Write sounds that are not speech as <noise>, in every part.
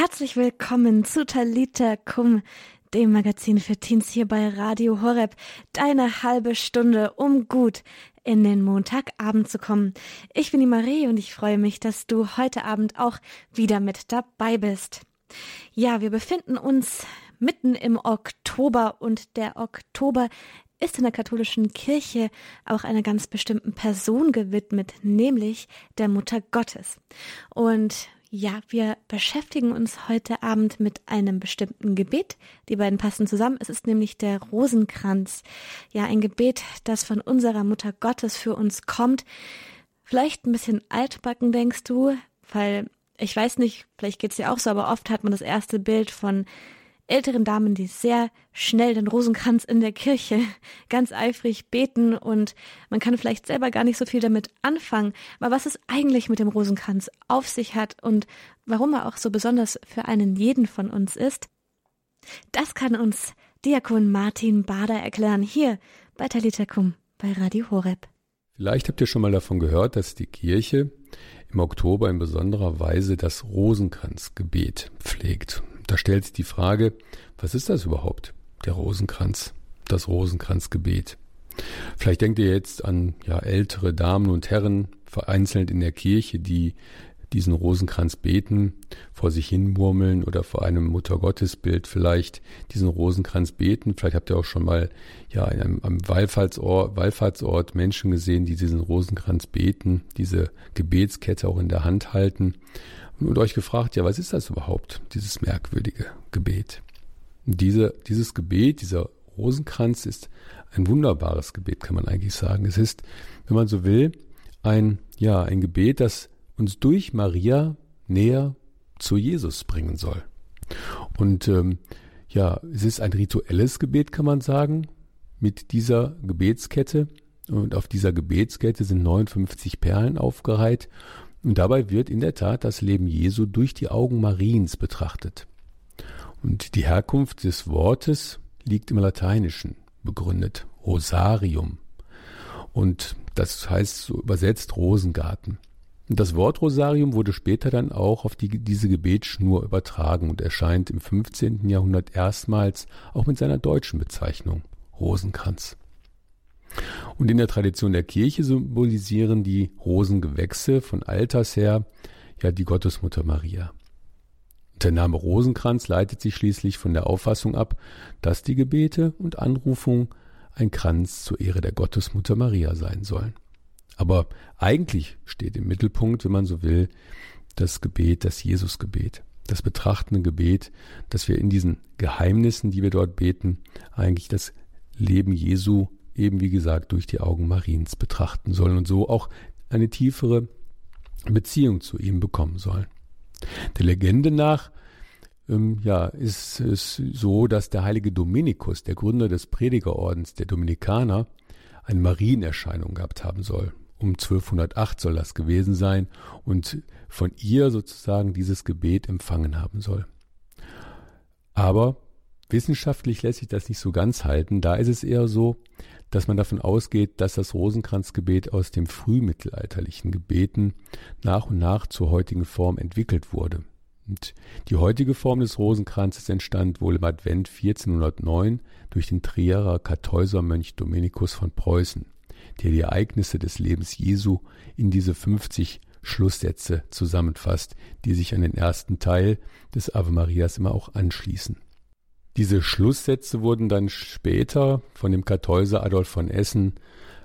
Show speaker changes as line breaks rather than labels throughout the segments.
Herzlich willkommen zu Talita Kum, dem Magazin für Teens hier bei Radio Horeb. Deine halbe Stunde, um gut in den Montagabend zu kommen. Ich bin die Marie und ich freue mich, dass du heute Abend auch wieder mit dabei bist. Ja, wir befinden uns mitten im Oktober und der Oktober ist in der katholischen Kirche auch einer ganz bestimmten Person gewidmet, nämlich der Mutter Gottes. Und ja, wir beschäftigen uns heute Abend mit einem bestimmten Gebet. Die beiden passen zusammen. Es ist nämlich der Rosenkranz. Ja, ein Gebet, das von unserer Mutter Gottes für uns kommt. Vielleicht ein bisschen altbacken, denkst du, weil ich weiß nicht, vielleicht geht's dir auch so, aber oft hat man das erste Bild von älteren Damen, die sehr schnell den Rosenkranz in der Kirche <laughs> ganz eifrig beten und man kann vielleicht selber gar nicht so viel damit anfangen. Aber was es eigentlich mit dem Rosenkranz auf sich hat und warum er auch so besonders für einen jeden von uns ist, das kann uns Diakon Martin Bader erklären hier bei Talitakum bei Radio Horeb.
Vielleicht habt ihr schon mal davon gehört, dass die Kirche im Oktober in besonderer Weise das Rosenkranzgebet pflegt da stellt sich die Frage, was ist das überhaupt? Der Rosenkranz, das Rosenkranzgebet. Vielleicht denkt ihr jetzt an ja, ältere Damen und Herren, vereinzelt in der Kirche, die diesen Rosenkranz beten, vor sich hin murmeln oder vor einem Muttergottesbild vielleicht diesen Rosenkranz beten. Vielleicht habt ihr auch schon mal ja in einem, einem Wallfahrtsort, Wallfahrtsort Menschen gesehen, die diesen Rosenkranz beten, diese Gebetskette auch in der Hand halten und euch gefragt, ja, was ist das überhaupt, dieses merkwürdige Gebet? diese, dieses Gebet, dieser Rosenkranz ist ein wunderbares Gebet, kann man eigentlich sagen. Es ist, wenn man so will, ein, ja, ein Gebet, das uns durch Maria näher zu Jesus bringen soll. Und ähm, ja, es ist ein rituelles Gebet, kann man sagen, mit dieser Gebetskette. Und auf dieser Gebetskette sind 59 Perlen aufgereiht. Und dabei wird in der Tat das Leben Jesu durch die Augen Mariens betrachtet. Und die Herkunft des Wortes liegt im Lateinischen begründet, Rosarium. Und das heißt so übersetzt Rosengarten. Und das Wort Rosarium wurde später dann auch auf die, diese Gebetsschnur übertragen und erscheint im 15. Jahrhundert erstmals auch mit seiner deutschen Bezeichnung Rosenkranz. Und in der Tradition der Kirche symbolisieren die Rosengewächse von alters her ja die Gottesmutter Maria. Der Name Rosenkranz leitet sich schließlich von der Auffassung ab, dass die Gebete und Anrufungen ein Kranz zur Ehre der Gottesmutter Maria sein sollen. Aber eigentlich steht im Mittelpunkt, wenn man so will, das Gebet, das Jesusgebet, das betrachtende Gebet, dass wir in diesen Geheimnissen, die wir dort beten, eigentlich das Leben Jesu eben wie gesagt durch die Augen Mariens betrachten sollen und so auch eine tiefere Beziehung zu ihm bekommen sollen. Der Legende nach ähm, ja, ist es so, dass der heilige Dominikus, der Gründer des Predigerordens der Dominikaner, eine Marienerscheinung gehabt haben soll. Um 1208 soll das gewesen sein und von ihr sozusagen dieses Gebet empfangen haben soll. Aber wissenschaftlich lässt sich das nicht so ganz halten. Da ist es eher so, dass man davon ausgeht, dass das Rosenkranzgebet aus dem frühmittelalterlichen Gebeten nach und nach zur heutigen Form entwickelt wurde. Und die heutige Form des Rosenkranzes entstand wohl im Advent 1409 durch den Trierer Kartäusermönch Dominikus von Preußen, der die Ereignisse des Lebens Jesu in diese 50 Schlusssätze zusammenfasst, die sich an den ersten Teil des Ave Marias immer auch anschließen. Diese Schlusssätze wurden dann später von dem Kartäuser Adolf von Essen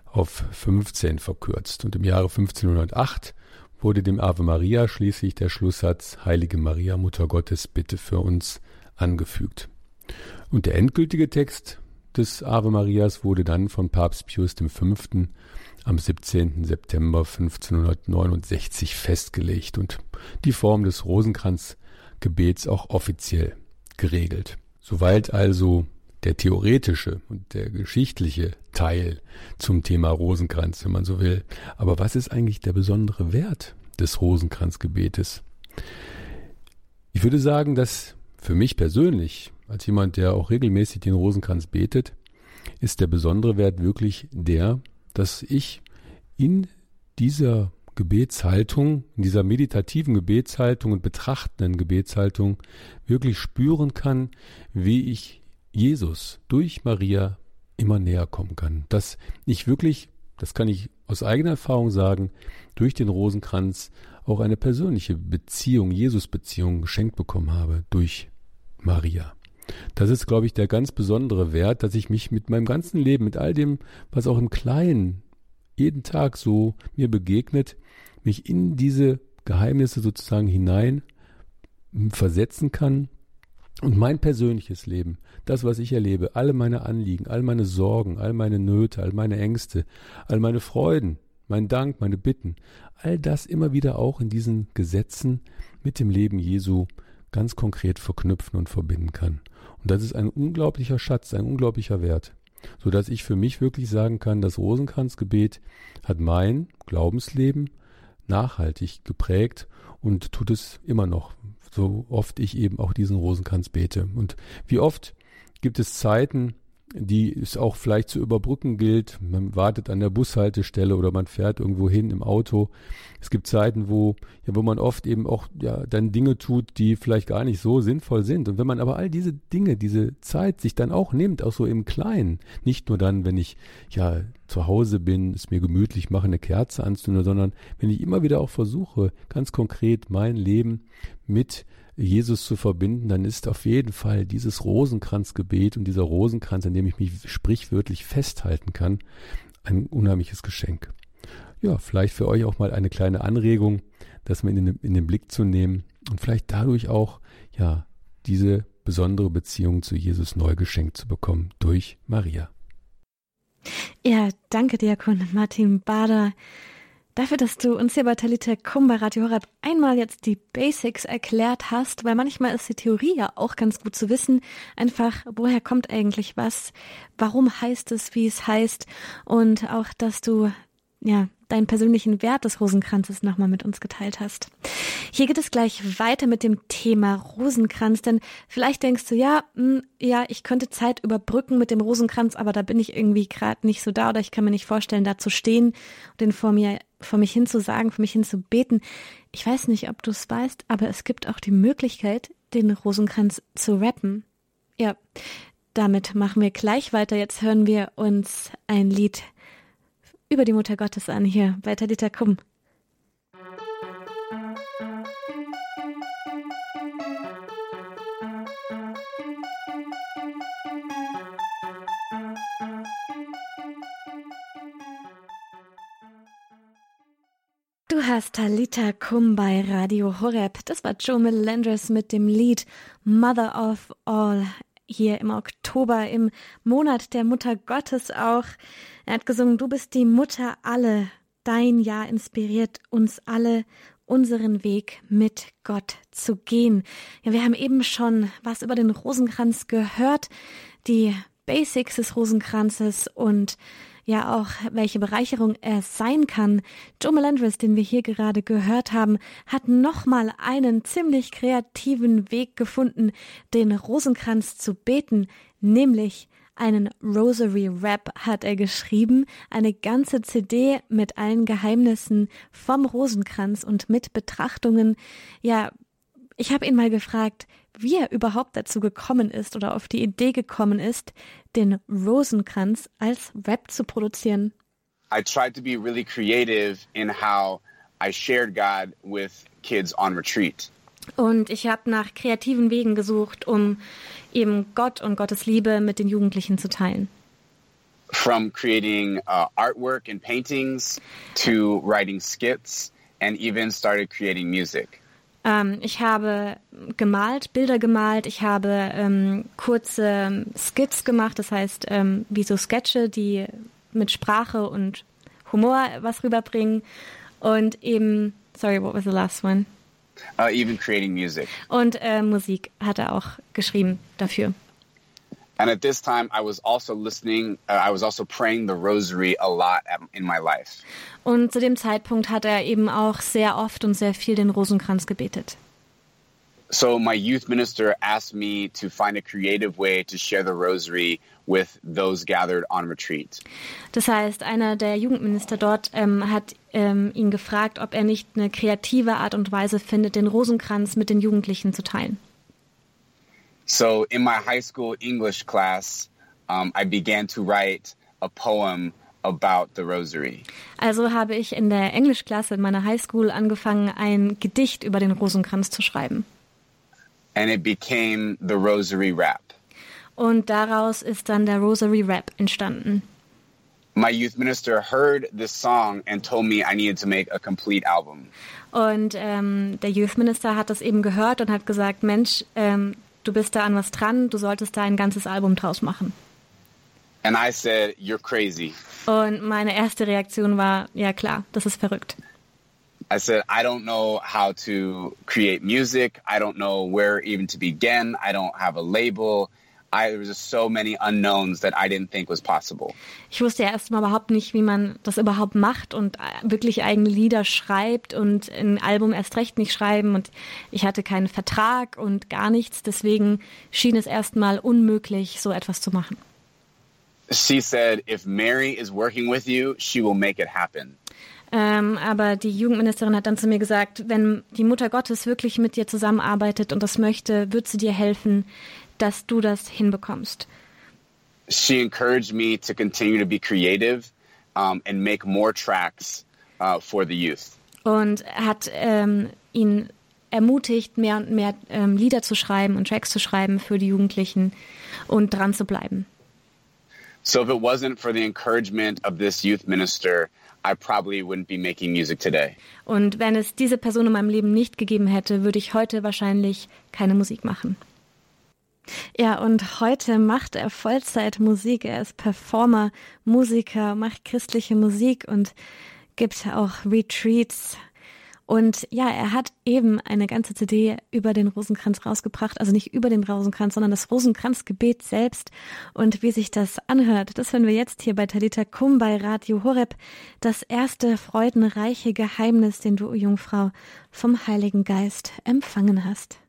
auf 15 verkürzt und im Jahre 1508 wurde dem Ave Maria schließlich der Schlusssatz Heilige Maria, Mutter Gottes, bitte für uns angefügt. Und der endgültige Text des Ave Marias wurde dann von Papst Pius V. am 17. September 1569 festgelegt und die Form des Rosenkranzgebets auch offiziell geregelt. Soweit also der theoretische und der geschichtliche Teil zum Thema Rosenkranz, wenn man so will. Aber was ist eigentlich der besondere Wert des Rosenkranzgebetes? Ich würde sagen, dass für mich persönlich, als jemand, der auch regelmäßig den Rosenkranz betet, ist der besondere Wert wirklich der, dass ich in dieser Gebetshaltung, in dieser meditativen Gebetshaltung und betrachtenden Gebetshaltung wirklich spüren kann, wie ich Jesus durch Maria immer näher kommen kann. Dass ich wirklich, das kann ich aus eigener Erfahrung sagen, durch den Rosenkranz auch eine persönliche Beziehung, Jesus-Beziehung geschenkt bekommen habe durch Maria. Das ist, glaube ich, der ganz besondere Wert, dass ich mich mit meinem ganzen Leben, mit all dem, was auch im Kleinen jeden Tag so mir begegnet, mich in diese Geheimnisse sozusagen hinein versetzen kann und mein persönliches Leben, das, was ich erlebe, alle meine Anliegen, all meine Sorgen, all meine Nöte, all meine Ängste, all meine Freuden, mein Dank, meine Bitten, all das immer wieder auch in diesen Gesetzen mit dem Leben Jesu ganz konkret verknüpfen und verbinden kann. Und das ist ein unglaublicher Schatz, ein unglaublicher Wert, so dass ich für mich wirklich sagen kann, das Rosenkranzgebet hat mein Glaubensleben nachhaltig geprägt und tut es immer noch, so oft ich eben auch diesen Rosenkranz bete. Und wie oft gibt es Zeiten, die es auch vielleicht zu überbrücken gilt. Man wartet an der Bushaltestelle oder man fährt irgendwo hin im Auto. Es gibt Zeiten, wo, ja, wo man oft eben auch ja, dann Dinge tut, die vielleicht gar nicht so sinnvoll sind. Und wenn man aber all diese Dinge, diese Zeit sich dann auch nimmt, auch so im Kleinen, nicht nur dann, wenn ich ja zu Hause bin, es mir gemütlich mache, eine Kerze anzünden, sondern wenn ich immer wieder auch versuche, ganz konkret mein Leben mit Jesus zu verbinden, dann ist auf jeden Fall dieses Rosenkranzgebet und dieser Rosenkranz, an dem ich mich sprichwörtlich festhalten kann, ein unheimliches Geschenk. Ja, vielleicht für euch auch mal eine kleine Anregung, das mal in den, in den Blick zu nehmen und vielleicht dadurch auch, ja, diese besondere Beziehung zu Jesus neu geschenkt zu bekommen durch Maria.
Ja, danke, Diakon Martin Bader dafür, dass du uns hier bei Kum bei Radio Horeb einmal jetzt die Basics erklärt hast, weil manchmal ist die Theorie ja auch ganz gut zu wissen, einfach woher kommt eigentlich was, warum heißt es, wie es heißt? Und auch, dass du ja deinen persönlichen Wert des Rosenkranzes nochmal mit uns geteilt hast. Hier geht es gleich weiter mit dem Thema Rosenkranz, denn vielleicht denkst du, ja, hm, ja, ich könnte Zeit überbrücken mit dem Rosenkranz, aber da bin ich irgendwie gerade nicht so da oder ich kann mir nicht vorstellen, da zu stehen und den vor mir vor mich hin vor mich hin. Ich weiß nicht, ob du es weißt, aber es gibt auch die Möglichkeit, den Rosenkranz zu rappen. Ja, damit machen wir gleich weiter. Jetzt hören wir uns ein Lied über die Mutter Gottes an hier bei Talita Kum. Du hast Talita Kum bei Radio Horeb. Das war Joe Melendres mit dem Lied Mother of All hier im Oktober, im Monat der Mutter Gottes auch. Er hat gesungen, du bist die Mutter alle. Dein Jahr inspiriert uns alle, unseren Weg mit Gott zu gehen. Ja, wir haben eben schon was über den Rosenkranz gehört, die Basics des Rosenkranzes und ja auch, welche Bereicherung er sein kann. Joe Melendres, den wir hier gerade gehört haben, hat nochmal einen ziemlich kreativen Weg gefunden, den Rosenkranz zu beten, nämlich einen Rosary Rap hat er geschrieben, eine ganze CD mit allen Geheimnissen vom Rosenkranz und mit Betrachtungen. Ja, ich habe ihn mal gefragt, wie er überhaupt dazu gekommen ist oder auf die Idee gekommen ist, den Rosenkranz als Rap zu produzieren.
I tried to be really creative in how I shared God with kids on retreat.
Und ich habe nach kreativen Wegen gesucht, um eben Gott und Gottes Liebe mit den Jugendlichen zu teilen.
From creating uh, artwork and paintings to writing skits and even started creating music.
Ähm, ich habe gemalt, Bilder gemalt, ich habe ähm, kurze Skits gemacht, das heißt ähm, wie so Sketche, die mit Sprache und Humor was rüberbringen und eben, sorry, what was the last one?
Uh, even creating music.
Und äh, Musik hat er auch geschrieben dafür.
And at this time, I was also listening, uh, I was also praying the rosary a lot in my life.
Und zu dem Zeitpunkt hat er eben auch sehr oft und sehr viel den Rosenkranz gebetet.
So my youth minister asked me to find a creative way to share the rosary with those gathered on retreat.
Das heißt, einer der Jugendminister dort ähm, hat ähm, ihn gefragt, ob er nicht eine kreative Art und Weise findet, den Rosenkranz mit den Jugendlichen zu teilen.
So in my high school English class, um, I began to write a poem about the rosary.
Also habe ich in der Englischklasse in meiner Highschool angefangen, ein Gedicht über den Rosenkranz zu schreiben.
And it became the rosary rap.
Und daraus ist dann der Rosary Rap entstanden.
My youth minister heard this song and told me I needed to make a complete album.
Und ähm, der Youth Minister hat das eben gehört und hat gesagt, Mensch, ähm, du bist da an was dran, du solltest da ein ganzes Album draus machen.
And I said, You're crazy.
Und meine erste Reaktion war, ja klar, das ist verrückt.
I said, I don't know how to create music. I don't know where even to begin. I don't have a label. I, there was just so many unknowns that I didn't think was possible.
Ich wusste ja erstmal überhaupt nicht, wie man das überhaupt macht und wirklich eigene Lieder schreibt und ein Album erst recht nicht schreiben und ich hatte keinen Vertrag und gar nichts. Deswegen schien es erstmal unmöglich, so etwas zu machen.
She said, if Mary is working with you, she will make it happen.
Ähm, aber die Jugendministerin hat dann zu mir gesagt, wenn die Mutter Gottes wirklich mit dir zusammenarbeitet und das möchte, wird sie dir helfen, dass du das hinbekommst.
She encouraged me to continue to be creative um, and make more tracks uh, for the youth.
Und hat ähm, ihn ermutigt, mehr und mehr ähm, Lieder zu schreiben und Tracks zu schreiben für die Jugendlichen und dran zu bleiben.
So if it wasn't for the encouragement of this youth minister, I probably wouldn't be making music today.
Und wenn es diese Person in meinem Leben nicht gegeben hätte, würde ich heute wahrscheinlich keine Musik machen. Ja, und heute macht er Vollzeit Musik. Er ist Performer, Musiker, macht christliche Musik und gibt auch Retreats. Und ja, er hat eben eine ganze CD über den Rosenkranz rausgebracht. Also nicht über den Rosenkranz, sondern das Rosenkranzgebet selbst. Und wie sich das anhört, das hören wir jetzt hier bei Talita Kum bei Radio Horeb. Das erste freudenreiche Geheimnis, den du, Jungfrau, vom Heiligen Geist empfangen hast.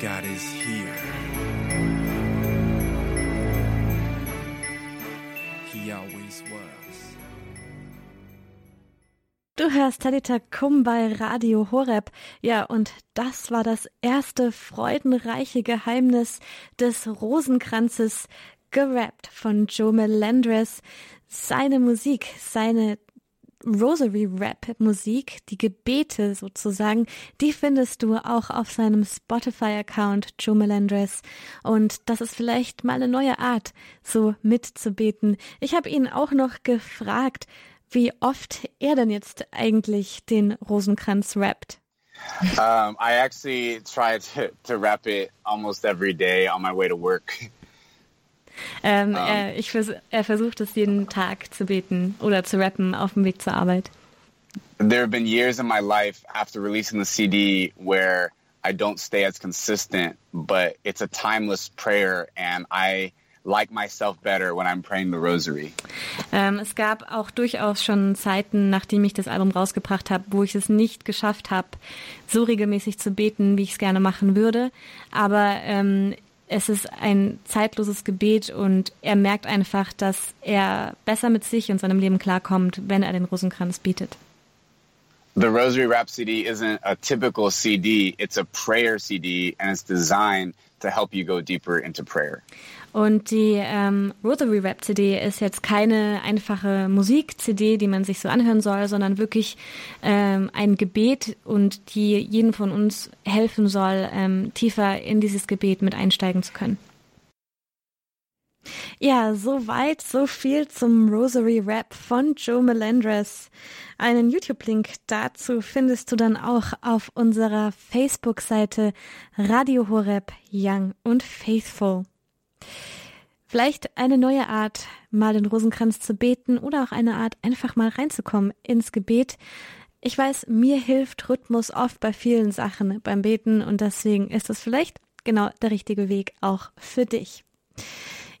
God is here. Du hörst Talita Kum bei Radio Horeb. Ja, und das war das erste freudenreiche Geheimnis des Rosenkranzes, gerappt von Joe Melendres. Seine Musik, seine Rosary Rap Musik, die Gebete sozusagen, die findest du auch auf seinem Spotify-Account Joe Melendres. Und das ist vielleicht mal eine neue Art, so mitzubeten. Ich habe ihn auch noch gefragt, wie oft er denn jetzt eigentlich den Rosenkranz rappt.
Um, I actually try to, to rap it almost every day on my way to work.
Ähm, um, er, ich vers er versucht es jeden Tag zu beten oder zu rappen auf dem Weg zur Arbeit.
There have been years in my life after releasing the CD where I don't stay as consistent, but it's a timeless prayer and I like myself better when I'm praying the rosary.
Ähm, es gab auch durchaus schon Zeiten, nachdem ich das Album rausgebracht habe, wo ich es nicht geschafft habe, so regelmäßig zu beten, wie ich es gerne machen würde. Aber ähm, es ist ein zeitloses Gebet und er merkt einfach, dass er besser mit sich und seinem Leben klarkommt, wenn er den Rosenkranz betet.
The Rosary Rhapsody isn't a typical CD, it's a prayer CD and it's designed to help you go deeper into prayer.
Und die ähm, Rosary Rap CD ist jetzt keine einfache Musik-CD, die man sich so anhören soll, sondern wirklich ähm, ein Gebet und die jeden von uns helfen soll, ähm, tiefer in dieses Gebet mit einsteigen zu können. Ja, so weit, so viel zum Rosary Rap von Joe Melendres. Einen YouTube-Link dazu findest du dann auch auf unserer Facebook-Seite Radio Horeb Young und Faithful. Vielleicht eine neue Art, mal den Rosenkranz zu beten oder auch eine Art, einfach mal reinzukommen ins Gebet. Ich weiß, mir hilft Rhythmus oft bei vielen Sachen beim Beten und deswegen ist es vielleicht genau der richtige Weg auch für dich.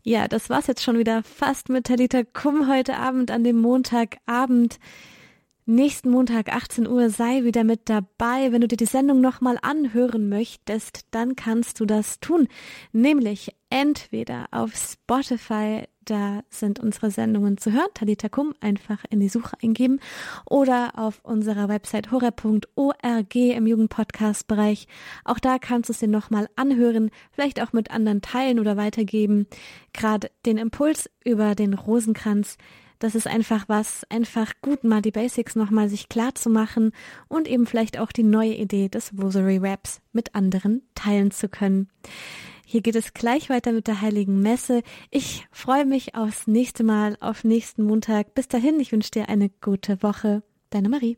Ja, das war's jetzt schon wieder fast mit Talita Kum heute Abend an dem Montagabend. Nächsten Montag 18 Uhr sei wieder mit dabei. Wenn du dir die Sendung nochmal anhören möchtest, dann kannst du das tun. Nämlich entweder auf Spotify, da sind unsere Sendungen zu hören, Talita Kum, einfach in die Suche eingeben, oder auf unserer Website horror.org im Jugendpodcast-Bereich. Auch da kannst du es dir nochmal anhören, vielleicht auch mit anderen teilen oder weitergeben. Gerade den Impuls über den Rosenkranz, das ist einfach was, einfach gut mal die Basics nochmal sich klar zu machen und eben vielleicht auch die neue Idee des Rosary Raps mit anderen teilen zu können. Hier geht es gleich weiter mit der Heiligen Messe. Ich freue mich aufs nächste Mal, auf nächsten Montag. Bis dahin, ich wünsche dir eine gute Woche. Deine Marie.